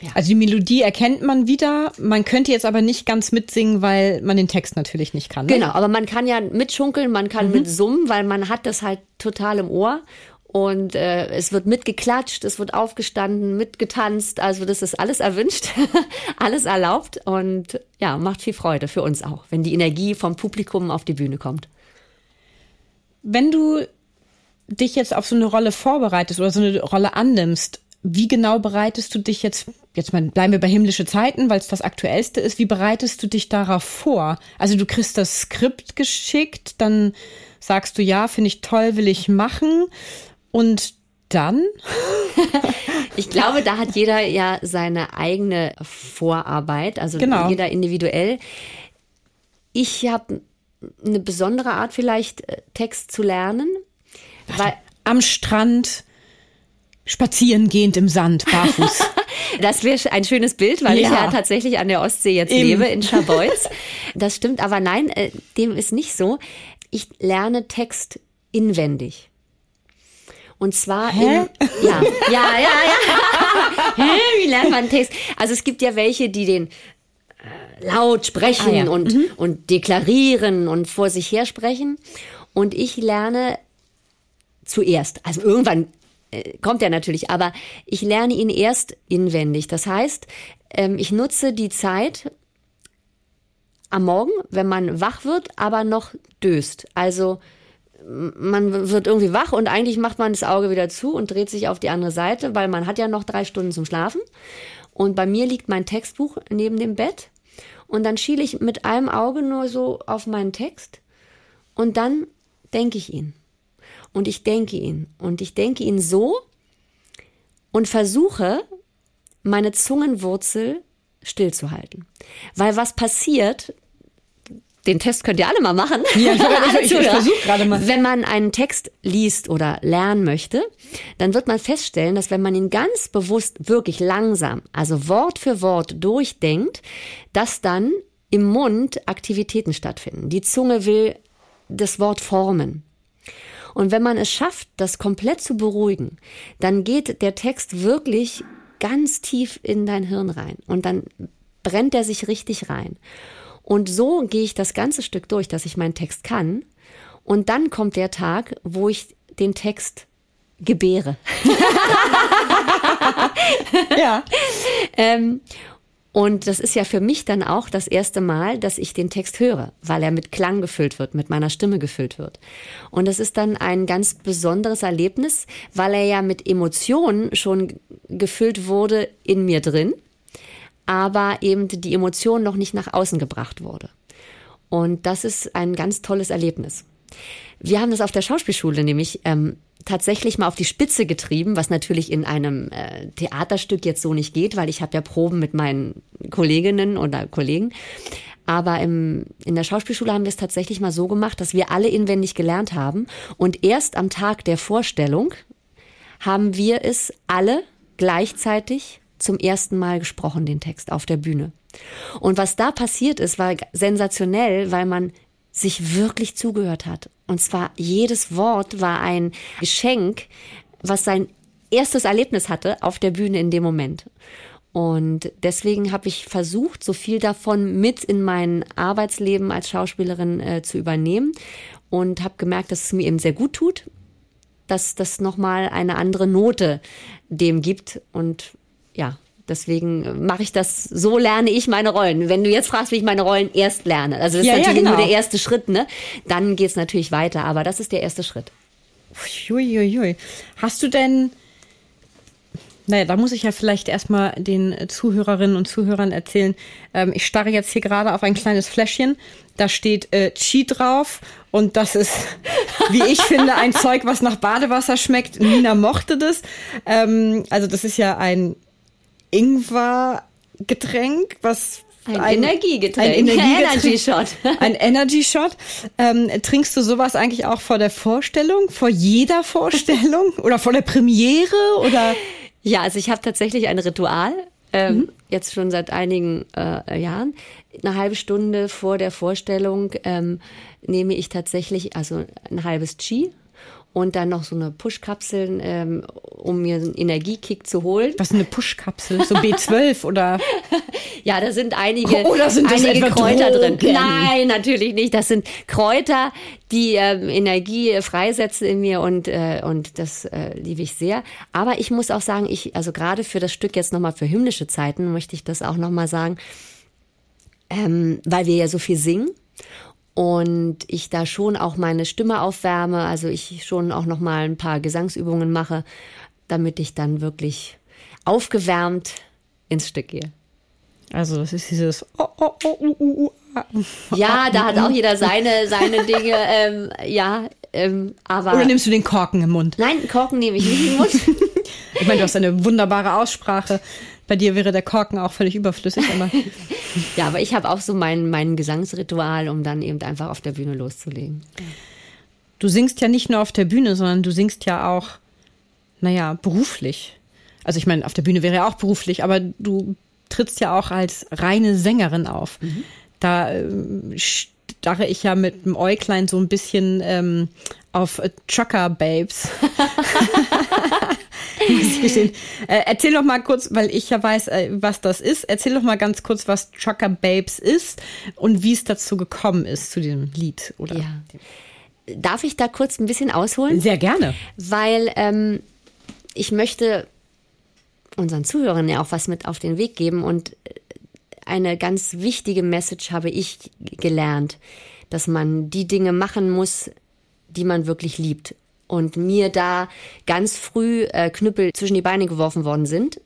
Ja. Also die Melodie erkennt man wieder, man könnte jetzt aber nicht ganz mitsingen, weil man den Text natürlich nicht kann. Ne? Genau, aber man kann ja mitschunkeln, man kann mhm. mit summen, weil man hat das halt total im Ohr und äh, es wird mitgeklatscht, es wird aufgestanden, mitgetanzt, also das ist alles erwünscht, alles erlaubt und ja, macht viel Freude für uns auch, wenn die Energie vom Publikum auf die Bühne kommt. Wenn du dich jetzt auf so eine Rolle vorbereitest oder so eine Rolle annimmst, wie genau bereitest du dich jetzt, jetzt mal bleiben wir bei himmlische Zeiten, weil es das aktuellste ist, wie bereitest du dich darauf vor? Also du kriegst das Skript geschickt, dann sagst du, ja, finde ich toll, will ich machen und dann? ich glaube, da hat jeder ja seine eigene Vorarbeit, also genau. jeder individuell. Ich habe eine besondere Art vielleicht äh, Text zu lernen. Weil, am Strand spazieren gehend im Sand, barfuß. das wäre ein schönes Bild, weil ja. ich ja tatsächlich an der Ostsee jetzt Eben. lebe, in Scharbeutz. Das stimmt, aber nein, äh, dem ist nicht so. Ich lerne Text inwendig. Und zwar Hä? im, ja, ja, ja, ja. Hä? Wie lernt man Text? Also es gibt ja welche, die den äh, laut sprechen ah, ja. und, mhm. und deklarieren und vor sich her sprechen. Und ich lerne zuerst. Also irgendwann äh, kommt er natürlich, aber ich lerne ihn erst inwendig. Das heißt, ähm, ich nutze die Zeit am Morgen, wenn man wach wird, aber noch döst. Also man wird irgendwie wach und eigentlich macht man das Auge wieder zu und dreht sich auf die andere Seite, weil man hat ja noch drei Stunden zum Schlafen. Und bei mir liegt mein Textbuch neben dem Bett und dann schiele ich mit einem Auge nur so auf meinen Text und dann denke ich ihn und ich denke ihn. Und ich denke ihn so und versuche, meine Zungenwurzel stillzuhalten. Weil was passiert, den Test könnt ihr alle mal machen. Ja, ich, ich, ich versuche gerade mal. Wenn man einen Text liest oder lernen möchte, dann wird man feststellen, dass wenn man ihn ganz bewusst, wirklich langsam, also Wort für Wort durchdenkt, dass dann im Mund Aktivitäten stattfinden. Die Zunge will das Wort formen. Und wenn man es schafft, das komplett zu beruhigen, dann geht der Text wirklich ganz tief in dein Hirn rein und dann brennt er sich richtig rein. Und so gehe ich das ganze Stück durch, dass ich meinen Text kann. Und dann kommt der Tag, wo ich den Text gebäre. ja. ähm, Und das ist ja für mich dann auch das erste Mal, dass ich den Text höre, weil er mit Klang gefüllt wird, mit meiner Stimme gefüllt wird. Und das ist dann ein ganz besonderes Erlebnis, weil er ja mit Emotionen schon gefüllt wurde in mir drin, aber eben die Emotion noch nicht nach außen gebracht wurde. Und das ist ein ganz tolles Erlebnis. Wir haben das auf der Schauspielschule nämlich ähm, tatsächlich mal auf die Spitze getrieben, was natürlich in einem äh, Theaterstück jetzt so nicht geht, weil ich habe ja Proben mit meinen Kolleginnen oder Kollegen. Aber im, in der Schauspielschule haben wir es tatsächlich mal so gemacht, dass wir alle inwendig gelernt haben. Und erst am Tag der Vorstellung haben wir es alle gleichzeitig zum ersten Mal gesprochen, den Text auf der Bühne. Und was da passiert ist, war sensationell, weil man sich wirklich zugehört hat. Und zwar jedes Wort war ein Geschenk, was sein erstes Erlebnis hatte auf der Bühne in dem Moment. Und deswegen habe ich versucht, so viel davon mit in mein Arbeitsleben als Schauspielerin äh, zu übernehmen und habe gemerkt, dass es mir eben sehr gut tut, dass das nochmal eine andere Note dem gibt. Und ja, Deswegen mache ich das, so lerne ich meine Rollen. Wenn du jetzt fragst, wie ich meine Rollen erst lerne, also das ja, ist natürlich ja, genau. nur der erste Schritt, ne? Dann geht's natürlich weiter, aber das ist der erste Schritt. Uiuiui. Hast du denn, naja, da muss ich ja vielleicht erstmal den Zuhörerinnen und Zuhörern erzählen. Ähm, ich starre jetzt hier gerade auf ein kleines Fläschchen. Da steht äh, Chi drauf und das ist, wie ich finde, ein Zeug, was nach Badewasser schmeckt. Nina mochte das. Ähm, also das ist ja ein Ingwer-Getränk, was ein, ein, Energiegetränk. Ein Energiegetränk. Energy Shot. Ein Energy Shot. Ähm, trinkst du sowas eigentlich auch vor der Vorstellung? Vor jeder Vorstellung? oder vor der Premiere? Oder? Ja, also ich habe tatsächlich ein Ritual. Ähm, mhm. Jetzt schon seit einigen äh, Jahren. Eine halbe Stunde vor der Vorstellung ähm, nehme ich tatsächlich also ein halbes Chi und dann noch so eine Push-Kapsel, ähm, um mir einen Energiekick zu holen. Was ist eine Push-Kapsel? So B12 oder? ja, da sind einige, oder sind einige Kräuter Drogen? drin. Nein, natürlich nicht. Das sind Kräuter, die ähm, Energie freisetzen in mir und äh, und das äh, liebe ich sehr. Aber ich muss auch sagen, ich also gerade für das Stück jetzt nochmal für himmlische Zeiten möchte ich das auch nochmal sagen, ähm, weil wir ja so viel singen und ich da schon auch meine Stimme aufwärme, also ich schon auch noch mal ein paar Gesangsübungen mache, damit ich dann wirklich aufgewärmt ins Stück gehe. Also das ist dieses oh, oh, oh, uh, uh, uh. Ja, da hat auch jeder seine seine Dinge. Ähm, ja, ähm, aber oder nimmst du den Korken im Mund? Nein, Korken nehme ich nicht im Mund. ich meine, du hast eine wunderbare Aussprache. Bei dir wäre der Korken auch völlig überflüssig. Aber ja, aber ich habe auch so mein, mein Gesangsritual, um dann eben einfach auf der Bühne loszulegen. Du singst ja nicht nur auf der Bühne, sondern du singst ja auch, naja, beruflich. Also ich meine, auf der Bühne wäre ja auch beruflich, aber du trittst ja auch als reine Sängerin auf. Mhm. Da äh, starre ich ja mit dem Äuglein so ein bisschen ähm, auf Trucker Babes. Äh, erzähl doch mal kurz, weil ich ja weiß, äh, was das ist. Erzähl doch mal ganz kurz, was Trucker Babes ist und wie es dazu gekommen ist, zu diesem Lied. Oder ja. Darf ich da kurz ein bisschen ausholen? Sehr gerne. Weil ähm, ich möchte unseren Zuhörern ja auch was mit auf den Weg geben und eine ganz wichtige Message habe ich gelernt, dass man die Dinge machen muss, die man wirklich liebt und mir da ganz früh äh, Knüppel zwischen die Beine geworfen worden sind.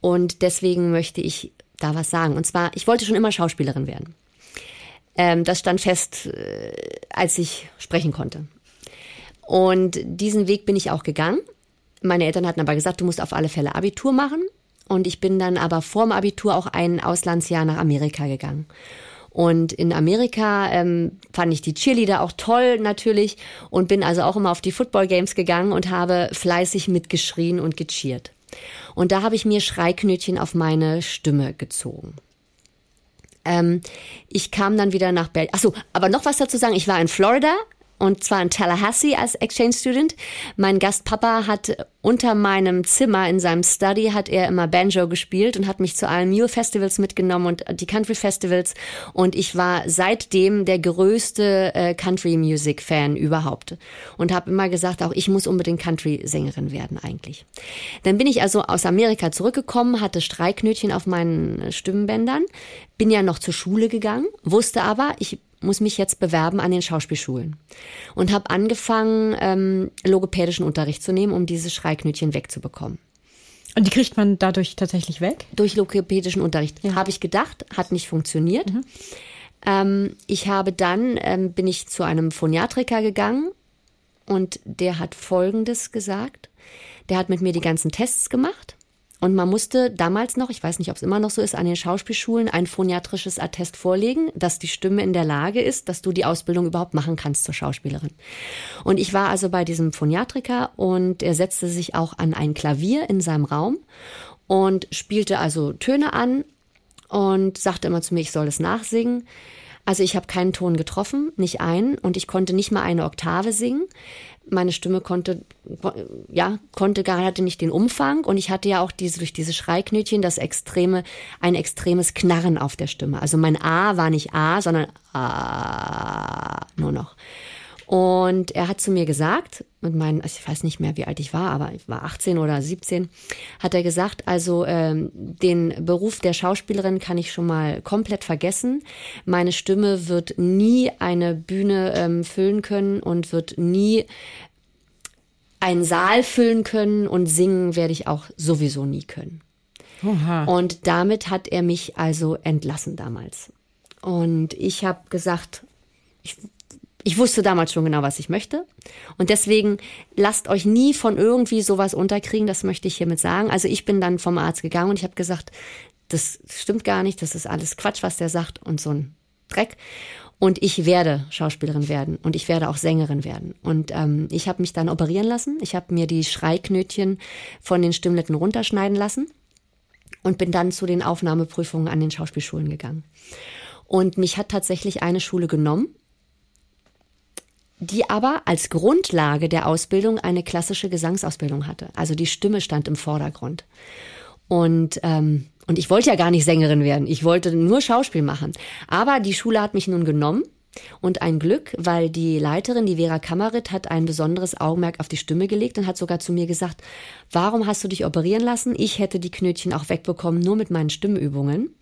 Und deswegen möchte ich da was sagen. Und zwar, ich wollte schon immer Schauspielerin werden. Ähm, das stand fest, äh, als ich sprechen konnte. Und diesen Weg bin ich auch gegangen. Meine Eltern hatten aber gesagt, du musst auf alle Fälle Abitur machen. Und ich bin dann aber vorm Abitur auch ein Auslandsjahr nach Amerika gegangen. Und in Amerika ähm, fand ich die Cheerleader auch toll natürlich und bin also auch immer auf die Football Games gegangen und habe fleißig mitgeschrien und gecheert. Und da habe ich mir Schreiknötchen auf meine Stimme gezogen. Ähm, ich kam dann wieder nach Berlin. Achso, aber noch was dazu sagen. Ich war in Florida und zwar in Tallahassee als Exchange Student. Mein Gastpapa hat unter meinem Zimmer in seinem Study hat er immer Banjo gespielt und hat mich zu allen Mule Festivals mitgenommen und die Country Festivals und ich war seitdem der größte äh, Country Music Fan überhaupt und habe immer gesagt, auch ich muss unbedingt Country Sängerin werden eigentlich. Dann bin ich also aus Amerika zurückgekommen, hatte Streikknötchen auf meinen Stimmbändern, bin ja noch zur Schule gegangen, wusste aber, ich muss mich jetzt bewerben an den Schauspielschulen und habe angefangen, ähm, logopädischen Unterricht zu nehmen, um diese Schreiknötchen wegzubekommen. Und die kriegt man dadurch tatsächlich weg? Durch logopädischen Unterricht. Ja. Habe ich gedacht, hat nicht funktioniert. Mhm. Ähm, ich habe dann, ähm, bin ich zu einem Phoniatriker gegangen und der hat Folgendes gesagt. Der hat mit mir die ganzen Tests gemacht und man musste damals noch, ich weiß nicht, ob es immer noch so ist, an den Schauspielschulen ein phoniatrisches Attest vorlegen, dass die Stimme in der Lage ist, dass du die Ausbildung überhaupt machen kannst zur Schauspielerin. Und ich war also bei diesem Phoniatriker und er setzte sich auch an ein Klavier in seinem Raum und spielte also Töne an und sagte immer zu mir, ich soll es nachsingen. Also ich habe keinen Ton getroffen, nicht einen, und ich konnte nicht mal eine Oktave singen meine Stimme konnte, ja, konnte gar, hatte nicht den Umfang und ich hatte ja auch diese, durch diese Schreiknötchen das extreme, ein extremes Knarren auf der Stimme. Also mein A war nicht A, sondern A nur noch. Und er hat zu mir gesagt, mit meinen, also ich weiß nicht mehr, wie alt ich war, aber ich war 18 oder 17, hat er gesagt, also ähm, den Beruf der Schauspielerin kann ich schon mal komplett vergessen. Meine Stimme wird nie eine Bühne ähm, füllen können und wird nie einen Saal füllen können und singen werde ich auch sowieso nie können. Oha. Und damit hat er mich also entlassen damals. Und ich habe gesagt, ich ich wusste damals schon genau, was ich möchte. Und deswegen lasst euch nie von irgendwie sowas unterkriegen, das möchte ich hiermit sagen. Also ich bin dann vom Arzt gegangen und ich habe gesagt, das stimmt gar nicht, das ist alles Quatsch, was der sagt und so ein Dreck. Und ich werde Schauspielerin werden und ich werde auch Sängerin werden. Und ähm, ich habe mich dann operieren lassen. Ich habe mir die Schreiknötchen von den Stimmletten runterschneiden lassen und bin dann zu den Aufnahmeprüfungen an den Schauspielschulen gegangen. Und mich hat tatsächlich eine Schule genommen die aber als Grundlage der Ausbildung eine klassische Gesangsausbildung hatte. Also die Stimme stand im Vordergrund. Und, ähm, und ich wollte ja gar nicht Sängerin werden, ich wollte nur Schauspiel machen. Aber die Schule hat mich nun genommen und ein Glück, weil die Leiterin, die Vera Kammerit, hat ein besonderes Augenmerk auf die Stimme gelegt und hat sogar zu mir gesagt, warum hast du dich operieren lassen? Ich hätte die Knötchen auch wegbekommen, nur mit meinen Stimmübungen.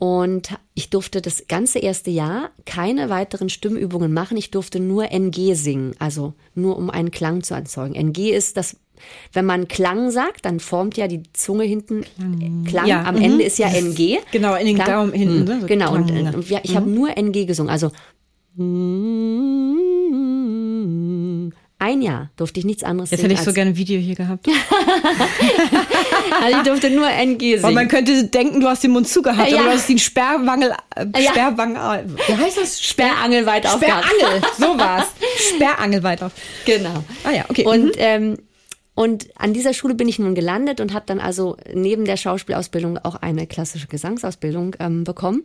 Und ich durfte das ganze erste Jahr keine weiteren Stimmübungen machen. Ich durfte nur NG singen, also nur um einen Klang zu erzeugen. NG ist das, wenn man Klang sagt, dann formt ja die Zunge hinten Klang. Klang. Ja, Am mhm. Ende ist ja NG. Genau, in den Klang. Daumen hinten. Ne? So genau, und, und ja, ich mhm. habe nur NG gesungen. Also ein Jahr durfte ich nichts anderes Jetzt hätte ich so gerne ein Video hier gehabt. also ich durfte nur NG singen. Und man könnte denken, du hast den Mund zugehabt, ja. aber du hast den Sperrwangel, äh, Sperrwangel, wie heißt das? Sperrangel weit auf. Sperrangel, so war's. Sperrangel weit auf. Genau. Ah ja, okay. Und, mhm. ähm, und an dieser Schule bin ich nun gelandet und habe dann also neben der Schauspielausbildung auch eine klassische Gesangsausbildung ähm, bekommen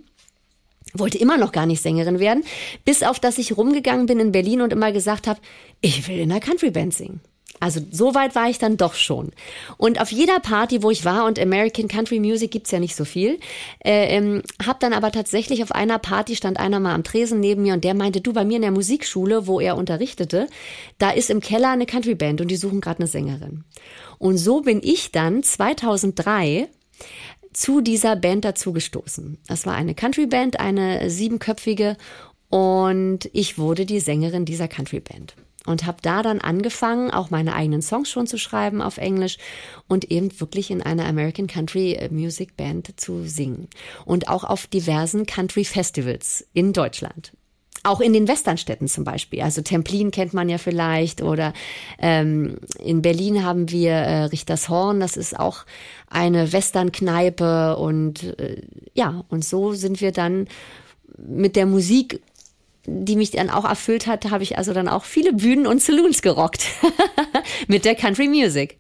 wollte immer noch gar nicht Sängerin werden, bis auf dass ich rumgegangen bin in Berlin und immer gesagt habe, ich will in einer Countryband singen. Also so weit war ich dann doch schon. Und auf jeder Party, wo ich war, und American Country Music gibt's ja nicht so viel, äh, ähm, hab dann aber tatsächlich auf einer Party stand einer mal am Tresen neben mir und der meinte, du, bei mir in der Musikschule, wo er unterrichtete, da ist im Keller eine Countryband und die suchen gerade eine Sängerin. Und so bin ich dann 2003 zu dieser Band dazugestoßen. Das war eine Country-Band, eine siebenköpfige und ich wurde die Sängerin dieser Country-Band und habe da dann angefangen, auch meine eigenen Songs schon zu schreiben auf Englisch und eben wirklich in einer American Country Music Band zu singen. Und auch auf diversen Country Festivals in Deutschland. Auch in den Westernstädten zum Beispiel. Also Templin kennt man ja vielleicht oder ähm, in Berlin haben wir äh, Richtershorn, das ist auch eine Westernkneipe und äh, ja, und so sind wir dann mit der Musik die mich dann auch erfüllt hat, habe ich also dann auch viele Bühnen und Saloons gerockt mit der Country Music.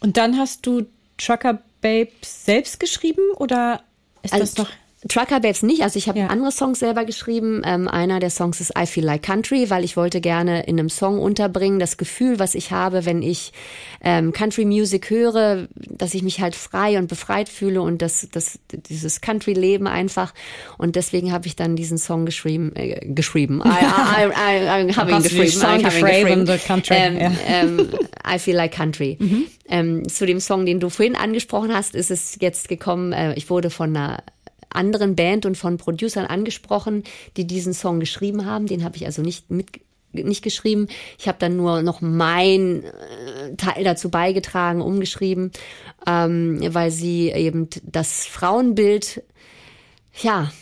Und dann hast du Trucker Babes selbst geschrieben oder ist also, das noch Trucker Babes nicht. Also ich habe Ja. andere Songs selber geschrieben. Ähm, einer der Songs ist I Feel Like Country, weil ich wollte gerne in einem Song unterbringen das Gefühl, was ich habe, wenn ich ähm, Country Music höre, dass ich mich halt frei und befreit fühle und das, das dieses Country-Leben einfach. Und deswegen habe ich dann diesen Song geschrieben. Äh, geschrieben. I, I, I, I, habe ihn geschrieben. Song Ich habe ihn geschrieben, the country, Ähm, ja. ähm, I Feel Like Country. Ähm, zu dem Song, den du vorhin angesprochen hast, ist es jetzt gekommen. Äh, ich wurde von einer anderen Band und von Producern angesprochen, die diesen Song geschrieben haben. Den habe ich also nicht mit nicht geschrieben. Ich habe dann nur noch mein äh, Teil dazu beigetragen, umgeschrieben, ähm, weil sie eben das Frauenbild ja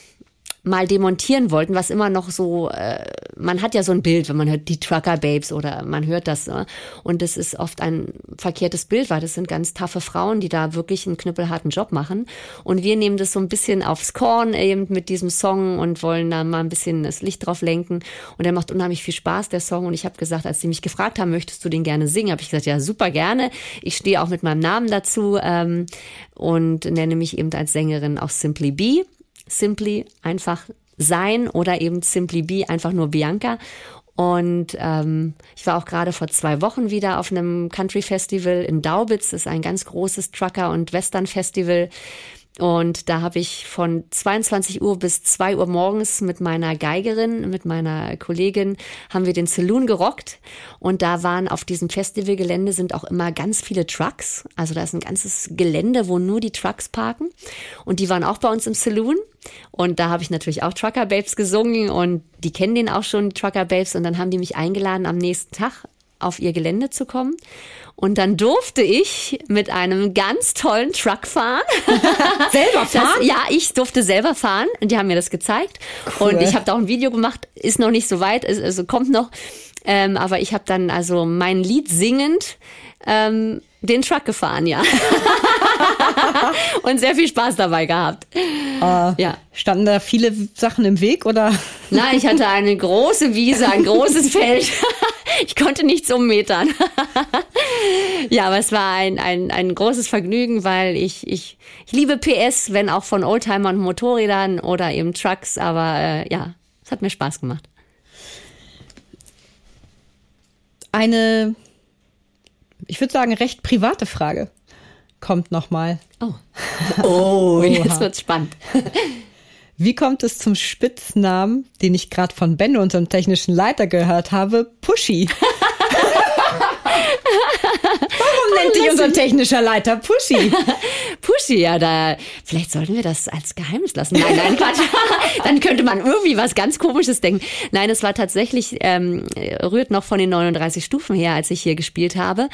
mal demontieren wollten, was immer noch so, äh, man hat ja so ein Bild, wenn man hört die Trucker Babes oder man hört das. Ne? Und das ist oft ein verkehrtes Bild, weil das sind ganz taffe Frauen, die da wirklich einen knüppelharten Job machen. Und wir nehmen das so ein bisschen aufs Korn eben mit diesem Song und wollen da mal ein bisschen das Licht drauf lenken. Und der macht unheimlich viel Spaß, der Song. Und ich habe gesagt, als sie mich gefragt haben, möchtest du den gerne singen, habe ich gesagt, ja, super gerne. Ich stehe auch mit meinem Namen dazu ähm, und nenne mich eben als Sängerin auch Simply Bee. Simply einfach sein oder eben Simply Be einfach nur Bianca. Und ähm, ich war auch gerade vor zwei Wochen wieder auf einem Country Festival in Daubitz. Das ist ein ganz großes Trucker- und Western-Festival. Und da habe ich von 22 Uhr bis 2 Uhr morgens mit meiner Geigerin, mit meiner Kollegin, haben wir den Saloon gerockt. Und da waren auf diesem Festivalgelände sind auch immer ganz viele Trucks. Also da ist ein ganzes Gelände, wo nur die Trucks parken. Und die waren auch bei uns im Saloon. Und da habe ich natürlich auch Trucker Babes gesungen und die kennen den auch schon, Trucker Babes. Und dann haben die mich eingeladen, am nächsten Tag auf ihr Gelände zu kommen. Und dann durfte ich mit einem ganz tollen Truck fahren. Selber fahren? Das, ja, ich durfte selber fahren und die haben mir das gezeigt. Cool. Und ich habe da auch ein Video gemacht, ist noch nicht so weit, also kommt noch. Ähm, aber ich habe dann also mein Lied singend ähm, den Truck gefahren, ja. und sehr viel Spaß dabei gehabt. Ja. Standen da viele Sachen im Weg oder? Na, ich hatte eine große Wiese, ein großes Feld. Ich konnte nichts ummetern. Ja, aber es war ein, ein, ein großes Vergnügen, weil ich, ich, ich liebe PS, wenn auch von Oldtimern und Motorrädern oder eben Trucks, aber äh, ja, es hat mir Spaß gemacht. Eine, ich würde sagen, recht private Frage kommt nochmal. Oh. Oh, jetzt wird's spannend. Wie kommt es zum Spitznamen, den ich gerade von Benno, unserem technischen Leiter, gehört habe, Pushy? Warum nennt dich unser technischer Leiter Pushy? Pushy, ja, da, vielleicht sollten wir das als Geheimnis lassen. Nein, nein, Quatsch. Dann könnte man irgendwie was ganz Komisches denken. Nein, es war tatsächlich, ähm, rührt noch von den 39 Stufen her, als ich hier gespielt habe.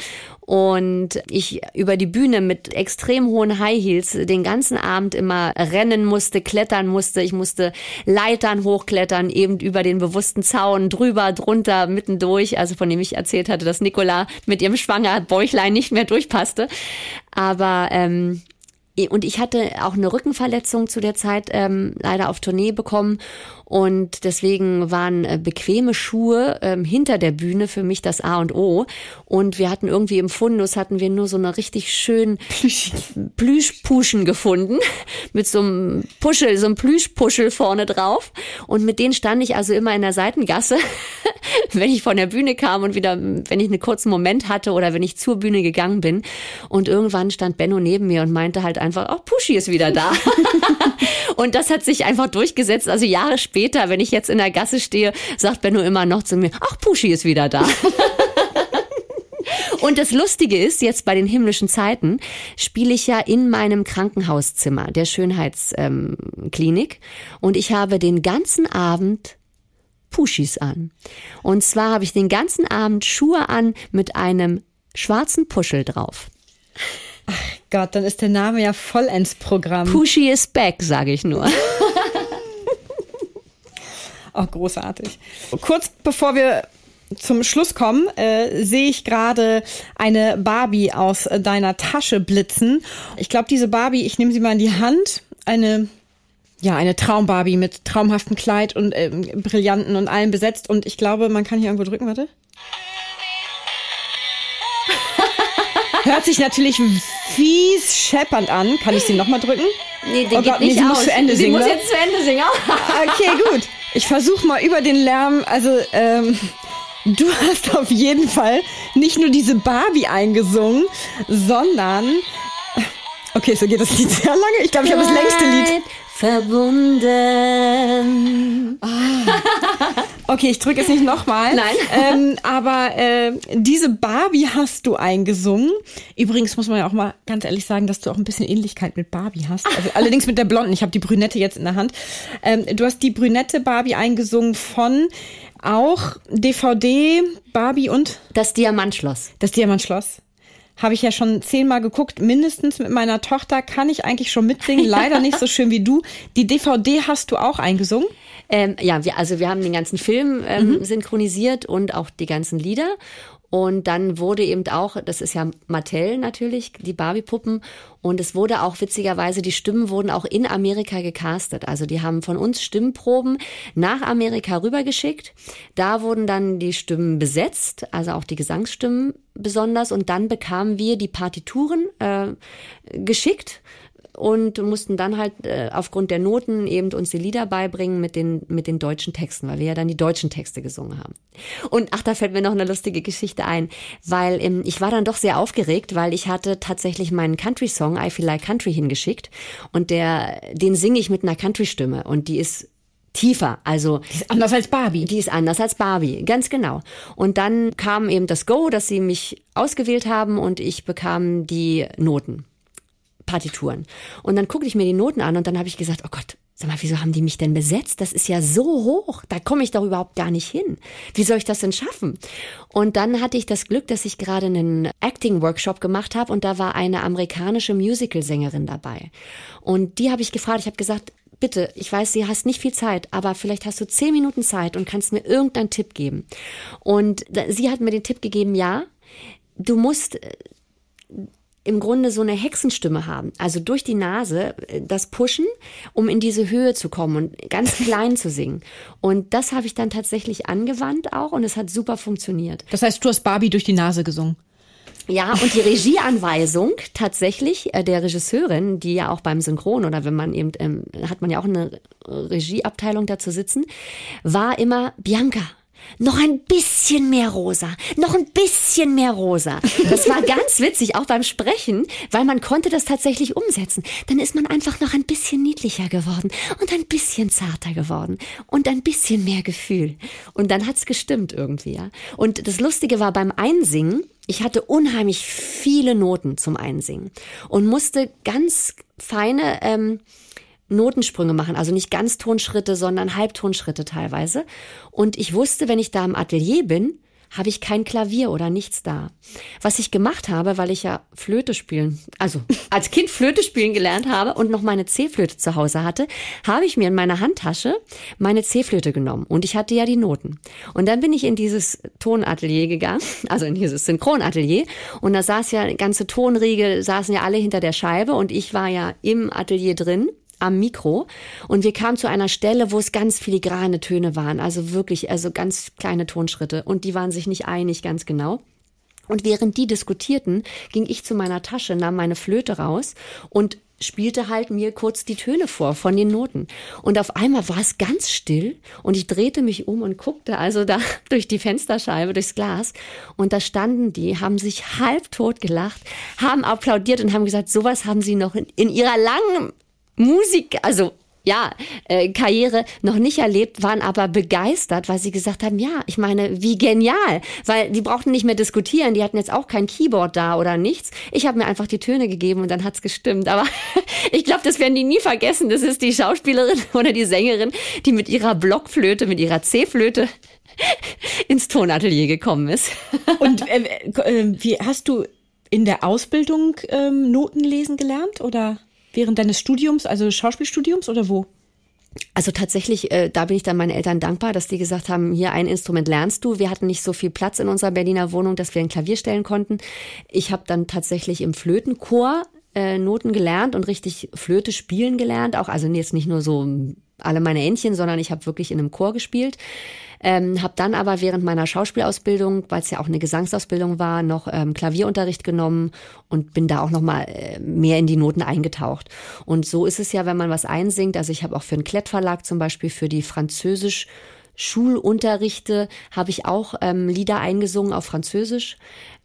Und ich über die Bühne mit extrem hohen High Heels den ganzen Abend immer rennen musste, klettern musste. Ich musste Leitern hochklettern, eben über den bewussten Zaun, drüber, drunter, mittendurch. Also von dem ich erzählt hatte, dass Nicola mit ihrem schwanger Bäuchlein nicht mehr durchpasste. Aber ähm, und ich hatte auch eine Rückenverletzung zu der Zeit ähm, leider auf Tournee bekommen und deswegen waren äh, bequeme Schuhe ähm, hinter der Bühne für mich das A und O. Und wir hatten irgendwie im Fundus hatten wir nur so eine richtig schön Plüschpuschen gefunden. Mit so einem Puschel, so einem Plüschpuschel vorne drauf. Und mit denen stand ich also immer in der Seitengasse, wenn ich von der Bühne kam und wieder, wenn ich einen kurzen Moment hatte oder wenn ich zur Bühne gegangen bin. Und irgendwann stand Benno neben mir und meinte halt einfach, oh, Puschi ist wieder da. und das hat sich einfach durchgesetzt. Also Jahre später, wenn ich jetzt in der Gasse stehe, sagt Benno immer noch zu mir, ach, Puschi ist wieder da. Und das Lustige ist, jetzt bei den himmlischen Zeiten spiele ich ja in meinem Krankenhauszimmer der Schönheitsklinik ähm, und ich habe den ganzen Abend Puschis an. Und zwar habe ich den ganzen Abend Schuhe an mit einem schwarzen Puschel drauf. Gott, dann ist der Name ja vollends Programm. Pushy is back, sage ich nur. Oh, großartig. Kurz bevor wir zum Schluss kommen, äh, sehe ich gerade eine Barbie aus äh, deiner Tasche blitzen. Ich glaube, diese Barbie, ich nehme sie mal in die Hand. Eine, ja, eine Traumbarbie mit traumhaftem Kleid und ähm, Brillanten und allem besetzt. Und ich glaube, man kann hier irgendwo drücken, warte. Hört sich natürlich fies scheppernd an. Kann ich sie nochmal drücken? Nee, der Oh geht Gott, nee, nicht sie aus. muss zu Ende sie singen, muss jetzt zu Ende singen. Okay, gut. Ich versuche mal über den Lärm. Also, ähm, du hast auf jeden Fall nicht nur diese Barbie eingesungen, sondern. Okay, so geht das Lied sehr lange. Ich glaube, ich habe das längste Lied. Verbunden. Okay, ich drücke es nicht nochmal. Nein. Ähm, aber äh, diese Barbie hast du eingesungen. Übrigens muss man ja auch mal ganz ehrlich sagen, dass du auch ein bisschen Ähnlichkeit mit Barbie hast. Also, allerdings mit der Blonden. Ich habe die Brünette jetzt in der Hand. Ähm, du hast die Brünette Barbie eingesungen von auch DVD Barbie und Das Diamantschloss. das Diamantschloss. Habe ich ja schon zehnmal geguckt, mindestens mit meiner Tochter kann ich eigentlich schon mitsingen. Leider nicht so schön wie du. Die DVD hast du auch eingesungen. Ähm, ja, wir, also wir haben den ganzen Film ähm, Mhm. synchronisiert und auch die ganzen Lieder. Und dann wurde eben auch, das ist ja Mattel natürlich, die Barbie-Puppen. Und es wurde auch witzigerweise, die Stimmen wurden auch in Amerika gecastet. Also die haben von uns Stimmproben nach Amerika rübergeschickt. Da wurden dann die Stimmen besetzt, also auch die Gesangsstimmen besonders. Und dann bekamen wir die Partituren äh, geschickt und mussten dann halt äh, aufgrund der Noten eben uns die Lieder beibringen mit den mit den deutschen Texten, weil wir ja dann die deutschen Texte gesungen haben. Und ach, da fällt mir noch eine lustige Geschichte ein, weil ähm, ich war dann doch sehr aufgeregt, weil ich hatte tatsächlich meinen Country Song I Feel Like Country hingeschickt und der den singe ich mit einer Country Stimme und die ist tiefer, also Ist anders als Barbie. die ist anders als Barbie, ganz genau. Und dann kam eben das Go, dass sie mich ausgewählt haben und ich bekam die Noten, Partituren. Und dann guckte ich mir die Noten an und dann habe ich gesagt, oh Gott, sag mal, wieso haben die mich denn besetzt? Das ist ja so hoch, da komme ich doch überhaupt gar nicht hin. Wie soll ich das denn schaffen? Und dann hatte ich das Glück, dass ich gerade einen Acting-Workshop gemacht habe und da war eine amerikanische Musical-Sängerin dabei. Und die habe ich gefragt, ich habe gesagt, bitte, ich weiß, sie hast nicht viel Zeit, aber vielleicht hast du zehn Minuten Zeit und kannst mir irgendeinen Tipp geben. Und sie hat mir den Tipp gegeben, ja, du musst äh, im Grunde so eine Hexenstimme haben. Also durch die Nase äh, das pushen, um in diese Höhe zu kommen und ganz klein zu singen. Und das habe ich dann tatsächlich angewandt auch und es hat super funktioniert. Das heißt, du hast Barbie durch die Nase gesungen. Ja, und die Regieanweisung tatsächlich äh, der Regisseurin, die ja auch beim Synchron oder wenn man eben, ähm, hat man ja auch eine Regieabteilung dazu sitzen, war immer Bianca. Noch ein bisschen mehr rosa, noch ein bisschen mehr rosa. Das war ganz witzig, auch beim Sprechen, weil man konnte das tatsächlich umsetzen. Dann ist man einfach noch ein bisschen niedlicher geworden und ein bisschen zarter geworden und ein bisschen mehr Gefühl. Und dann hat's gestimmt irgendwie, ja. Und das Lustige war beim Einsingen, ich hatte unheimlich viele Noten zum Einsingen und musste ganz feine ähm, Notensprünge machen, also nicht ganz Tonschritte, sondern Halbtonschritte teilweise. Und ich wusste, wenn ich da im Atelier bin, habe ich kein Klavier oder nichts da. Was ich gemacht habe, weil ich ja Flöte spielen, also als Kind Flöte spielen gelernt habe und noch meine C-Flöte zu Hause hatte, habe ich mir in meiner Handtasche meine C-Flöte genommen und ich hatte ja die Noten. Und dann bin ich in dieses Tonatelier gegangen, also in dieses Synchronatelier und da saß ja ganze Tonriege, saßen ja alle hinter der Scheibe und ich war ja im Atelier drin am Mikro und wir kamen zu einer Stelle, wo es ganz filigrane Töne waren, also wirklich, also ganz kleine Tonschritte und die waren sich nicht einig ganz genau. Und während die diskutierten, ging ich zu meiner Tasche, nahm meine Flöte raus und spielte halt mir kurz die Töne vor von den Noten. Und auf einmal war es ganz still und ich drehte mich um und guckte also da durch die Fensterscheibe, durchs Glas. Und da standen die, haben sich halbtot gelacht, haben applaudiert und haben gesagt, sowas haben sie noch in, in ihrer langen Musik, also ja, äh, Karriere noch nicht erlebt, waren aber begeistert, weil sie gesagt haben, ja, ich meine, wie genial, weil die brauchten nicht mehr diskutieren, die hatten jetzt auch kein Keyboard da oder nichts. Ich habe mir einfach die Töne gegeben und dann hat's gestimmt. Aber ich glaube, das werden die nie vergessen. Das ist die Schauspielerin oder die Sängerin, die mit ihrer Blockflöte, mit ihrer C-Flöte ins Tonatelier gekommen ist. Und äh, äh, wie hast du in der Ausbildung ähm, Noten lesen gelernt oder während deines Studiums, also Schauspielstudiums oder wo? Also tatsächlich, äh, da bin ich dann meinen Eltern dankbar, dass die gesagt haben, hier ein Instrument lernst du. Wir hatten nicht so viel Platz in unserer Berliner Wohnung, dass wir ein Klavier stellen konnten. Ich habe dann tatsächlich im Flötenchor äh, Noten gelernt und richtig Flöte spielen gelernt. Auch also jetzt nicht nur so alle meine Entchen, sondern ich habe wirklich in einem Chor gespielt. Ähm, habe dann aber während meiner Schauspielausbildung, weil es ja auch eine Gesangsausbildung war, noch ähm, Klavierunterricht genommen und bin da auch noch mal äh, mehr in die Noten eingetaucht. Und so ist es ja, wenn man was einsingt. Also ich habe auch für einen Klettverlag zum Beispiel für die Französisch Schulunterrichte habe ich auch ähm, Lieder eingesungen auf Französisch.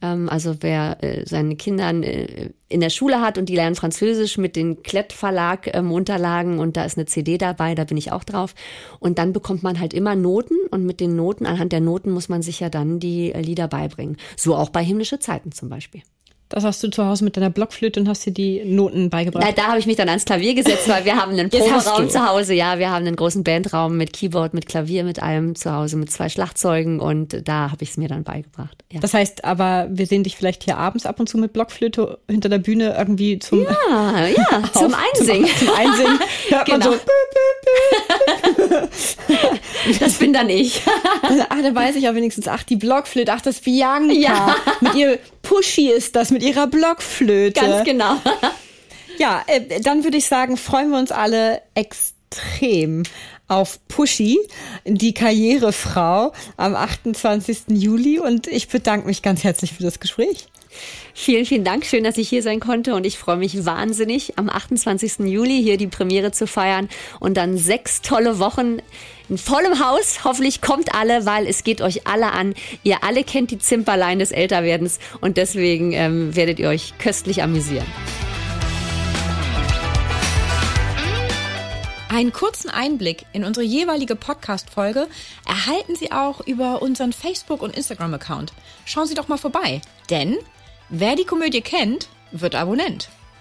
Ähm, also wer äh, seine Kinder äh, in der Schule hat und die lernen Französisch mit den Klett-Verlag ähm, Unterlagen und da ist eine CD dabei, da bin ich auch drauf. Und dann bekommt man halt immer Noten und mit den Noten, anhand der Noten muss man sich ja dann die äh, Lieder beibringen. So auch bei himmlische Zeiten zum Beispiel. Das hast du zu Hause mit deiner Blockflöte und hast dir die Noten beigebracht. Na, da habe ich mich dann ans Klavier gesetzt, weil wir haben einen Proberaum zu Hause. Ja, wir haben einen großen Bandraum mit Keyboard, mit Klavier, mit allem zu Hause, mit zwei Schlagzeugen und da habe ich es mir dann beigebracht. Ja. Das heißt, aber wir sehen dich vielleicht hier abends ab und zu mit Blockflöte hinter der Bühne irgendwie zum Ja, ja, auf, zum Einsingen. Zum, zum Einsingen hört genau. man so. das bin dann ich. ach, da weiß ich ja wenigstens, ach, die Blockflöte, ach, das Bianca. Ja. Mit ihr Pushy ist das, mit ihrer Blockflöte. Ganz genau. ja, äh, dann würde ich sagen, freuen wir uns alle extrem auf Pushy, die Karrierefrau am 28. Juli und ich bedanke mich ganz herzlich für das Gespräch. Vielen, vielen Dank. Schön, dass ich hier sein konnte und ich freue mich wahnsinnig, am 28. Juli hier die Premiere zu feiern und dann sechs tolle Wochen in vollem Haus. Hoffentlich kommt alle, weil es geht euch alle an. Ihr alle kennt die Zimperlein des Älterwerdens und deswegen ähm, werdet ihr euch köstlich amüsieren. Einen kurzen Einblick in unsere jeweilige Podcast-Folge erhalten Sie auch über unseren Facebook- und Instagram-Account. Schauen Sie doch mal vorbei, denn wer die Komödie kennt, wird Abonnent.